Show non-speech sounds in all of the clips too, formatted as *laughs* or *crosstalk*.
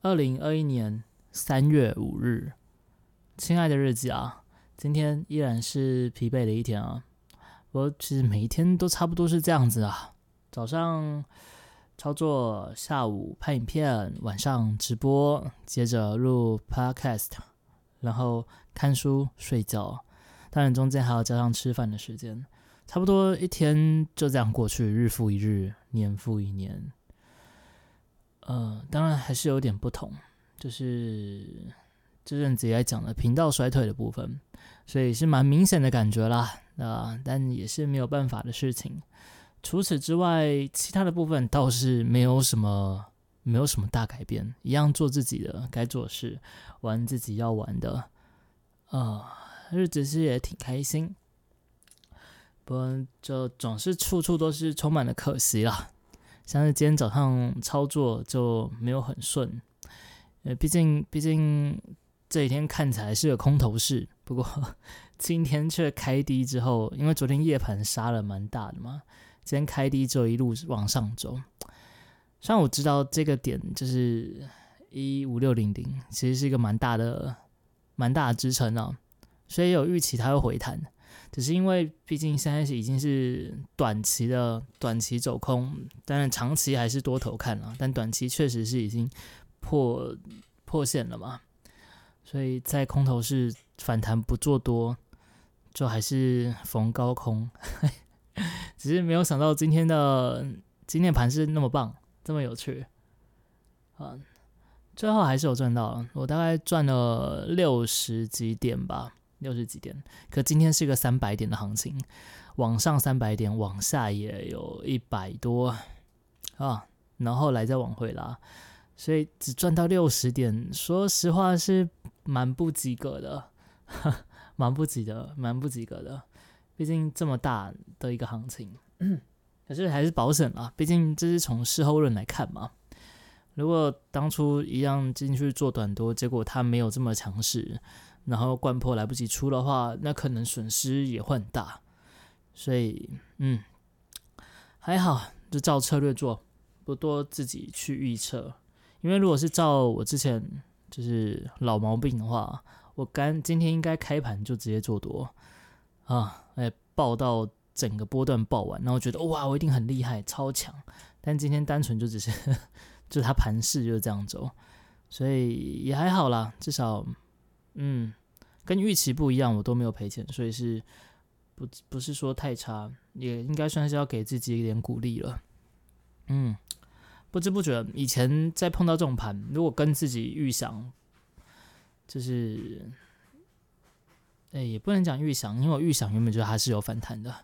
二零二一年三月五日，亲爱的日记啊，今天依然是疲惫的一天啊。我其实每一天都差不多是这样子啊，早上操作，下午拍影片，晚上直播，接着录 podcast，然后看书睡觉，当然中间还要加上吃饭的时间，差不多一天就这样过去，日复一日，年复一年。呃，当然还是有点不同，就是这阵子也讲了频道衰退的部分，所以是蛮明显的感觉啦，啊，但也是没有办法的事情。除此之外，其他的部分倒是没有什么，没有什么大改变，一样做自己的该做的事，玩自己要玩的，啊，日子是也挺开心，不过就总是处处都是充满了可惜啦。像是今天早上操作就没有很顺，呃，毕竟毕竟这几天看起来是个空头市，不过 *laughs* 今天却开低之后，因为昨天夜盘杀了蛮大的嘛，今天开低之后一路往上走。虽然我知道这个点就是一五六零零，其实是一个蛮大的蛮大的支撑啊，所以有预期它会回弹。只是因为，毕竟现在是已经是短期的短期走空，当然长期还是多头看了，但短期确实是已经破破线了嘛，所以在空头是反弹不做多，就还是逢高空。*laughs* 只是没有想到今天的今天盘是那么棒，这么有趣嗯！最后还是有赚到了，我大概赚了六十几点吧。六十几点，可今天是一个三百点的行情，往上三百点，往下也有一百多啊，然后来再往回拉，所以只赚到六十点，说实话是蛮不及格的，*laughs* 蛮不及的，蛮不及格的。毕竟这么大的一个行情，*clears throat* 可是还是保险啊，毕竟这是从事后论来看嘛。如果当初一样进去做短多，结果它没有这么强势。然后灌破来不及出的话，那可能损失也会很大，所以嗯，还好就照策略做，不多自己去预测。因为如果是照我之前就是老毛病的话，我刚今天应该开盘就直接做多啊，哎爆到整个波段爆完，然后觉得哇我一定很厉害超强，但今天单纯就只是 *laughs* 就它盘势就是这样走，所以也还好啦，至少。嗯，跟预期不一样，我都没有赔钱，所以是不不是说太差，也应该算是要给自己一点鼓励了。嗯，不知不觉以前在碰到这种盘，如果跟自己预想，就是，哎，也不能讲预想，因为我预想原本觉得还是有反弹的，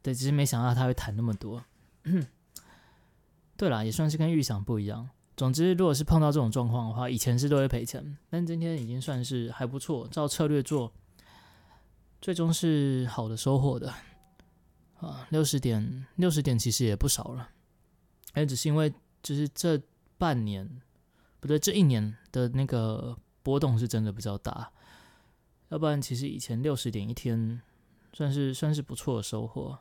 对，只是没想到它会弹那么多。*coughs* 对啦，也算是跟预想不一样。总之，如果是碰到这种状况的话，以前是都会赔钱，但今天已经算是还不错，照策略做，最终是好的收获的啊。六十点，六十点其实也不少了，哎，只是因为就是这半年，不对，这一年的那个波动是真的比较大，要不然其实以前六十点一天算是算是不错的收获，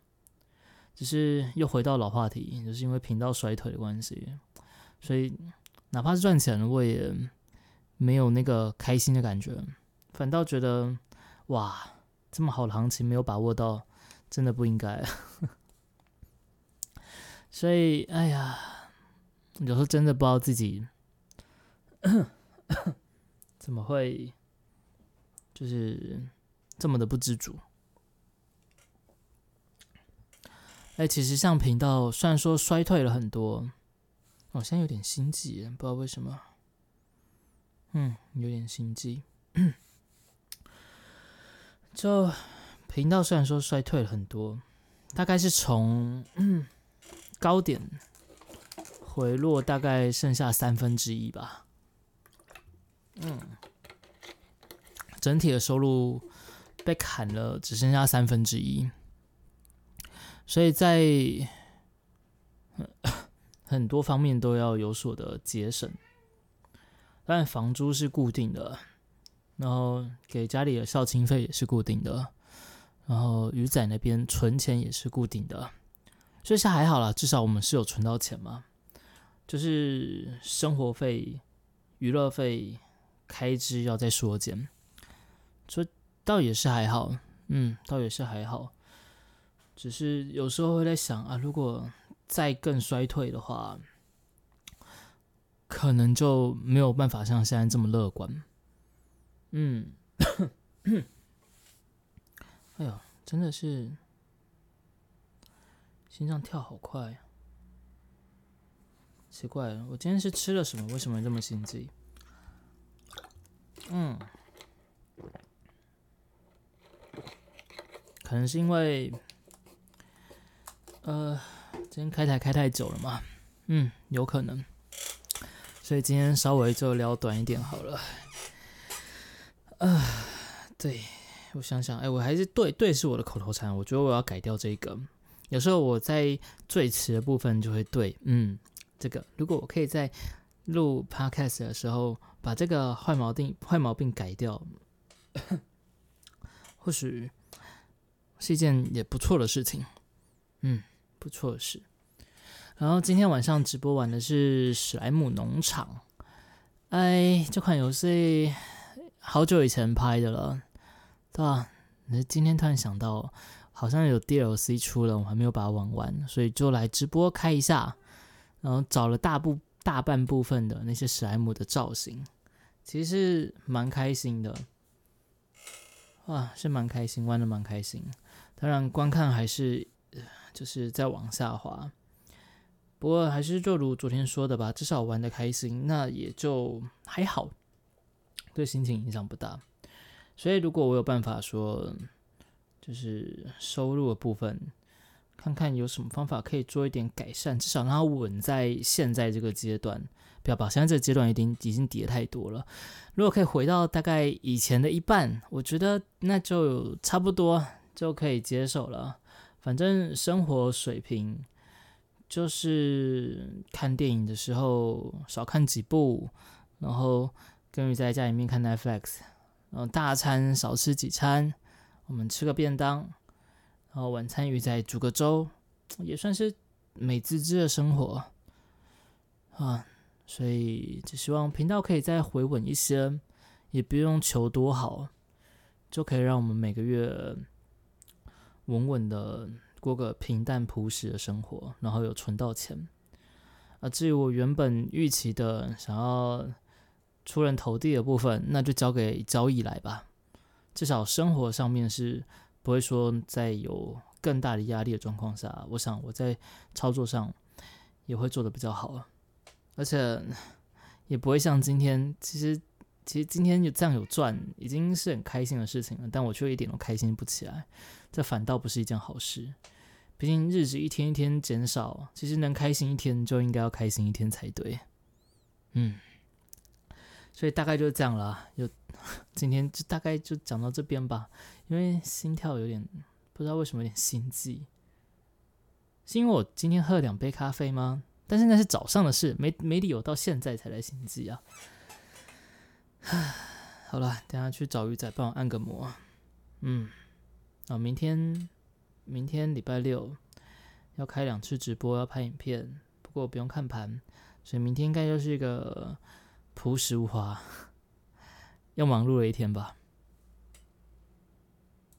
只是又回到老话题，就是因为频道衰退的关系。所以，哪怕是赚钱，我也没有那个开心的感觉，反倒觉得哇，这么好的行情没有把握到，真的不应该。*laughs* 所以，哎呀，有时候真的不知道自己 *coughs* 怎么会就是这么的不知足。哎，其实像频道，虽然说衰退了很多。好像有点心悸，不知道为什么。嗯，有点心悸。就频道虽然说衰退了很多，大概是从高点回落，大概剩下三分之一吧。嗯，整体的收入被砍了，只剩下三分之一。所以在。很多方面都要有所的节省，但房租是固定的，然后给家里的校庆费也是固定的，然后鱼仔那边存钱也是固定的，所以是还好啦，至少我们是有存到钱嘛，就是生活费、娱乐费开支要再缩减，这倒也是还好，嗯，倒也是还好。只是有时候会在想啊，如果再更衰退的话，可能就没有办法像现在这么乐观。嗯，*coughs* 哎呦，真的是心脏跳好快，奇怪了，我今天是吃了什么？为什么这么心悸？嗯，可能是因为。呃，今天开台开太久了嘛，嗯，有可能，所以今天稍微就聊短一点好了。啊，对，我想想，哎，我还是对对是我的口头禅，我觉得我要改掉这个。有时候我在最迟的部分就会对，嗯，这个如果我可以在录 podcast 的时候把这个坏毛病坏毛病改掉，或许是一件也不错的事情，嗯。不错的事。然后今天晚上直播玩的是史莱姆农场。哎，这款游戏好久以前拍的了，对吧？那今天突然想到，好像有 DLC 出了，我还没有把它玩完，所以就来直播开一下。然后找了大部大半部分的那些史莱姆的造型，其实是蛮开心的。哇，是蛮开心，玩的蛮开心。当然，观看还是。就是在往下滑，不过还是就如昨天说的吧，至少玩的开心，那也就还好，对心情影响不大。所以如果我有办法说，就是收入的部分，看看有什么方法可以做一点改善，至少让它稳在现在这个阶段，不要把现在这个阶段已经已经跌太多了。如果可以回到大概以前的一半，我觉得那就差不多就可以接受了。反正生活水平就是看电影的时候少看几部，然后跟于在家里面看 Netflix，然后大餐少吃几餐，我们吃个便当，然后晚餐鱼再煮个粥，也算是美滋滋的生活啊。所以只希望频道可以再回稳一些，也不用求多好，就可以让我们每个月。稳稳的过个平淡朴实的生活，然后有存到钱。啊，至于我原本预期的想要出人头地的部分，那就交给交易来吧。至少生活上面是不会说在有更大的压力的状况下，我想我在操作上也会做的比较好，而且也不会像今天，其实其实今天有这样有赚，已经是很开心的事情了，但我却一点都开心不起来。这反倒不是一件好事，毕竟日子一天一天减少，其实能开心一天就应该要开心一天才对。嗯，所以大概就是这样了，就 *laughs* 今天就大概就讲到这边吧。因为心跳有点不知道为什么有点心悸，是因为我今天喝了两杯咖啡吗？但是那是早上的事，没没理由到现在才来心悸啊。*sighs* 好了，等下去找鱼仔帮我按个摩。嗯。啊，明天，明天礼拜六要开两次直播，要拍影片，不过不用看盘，所以明天应该就是一个朴实无华 *laughs* 又忙碌的一天吧。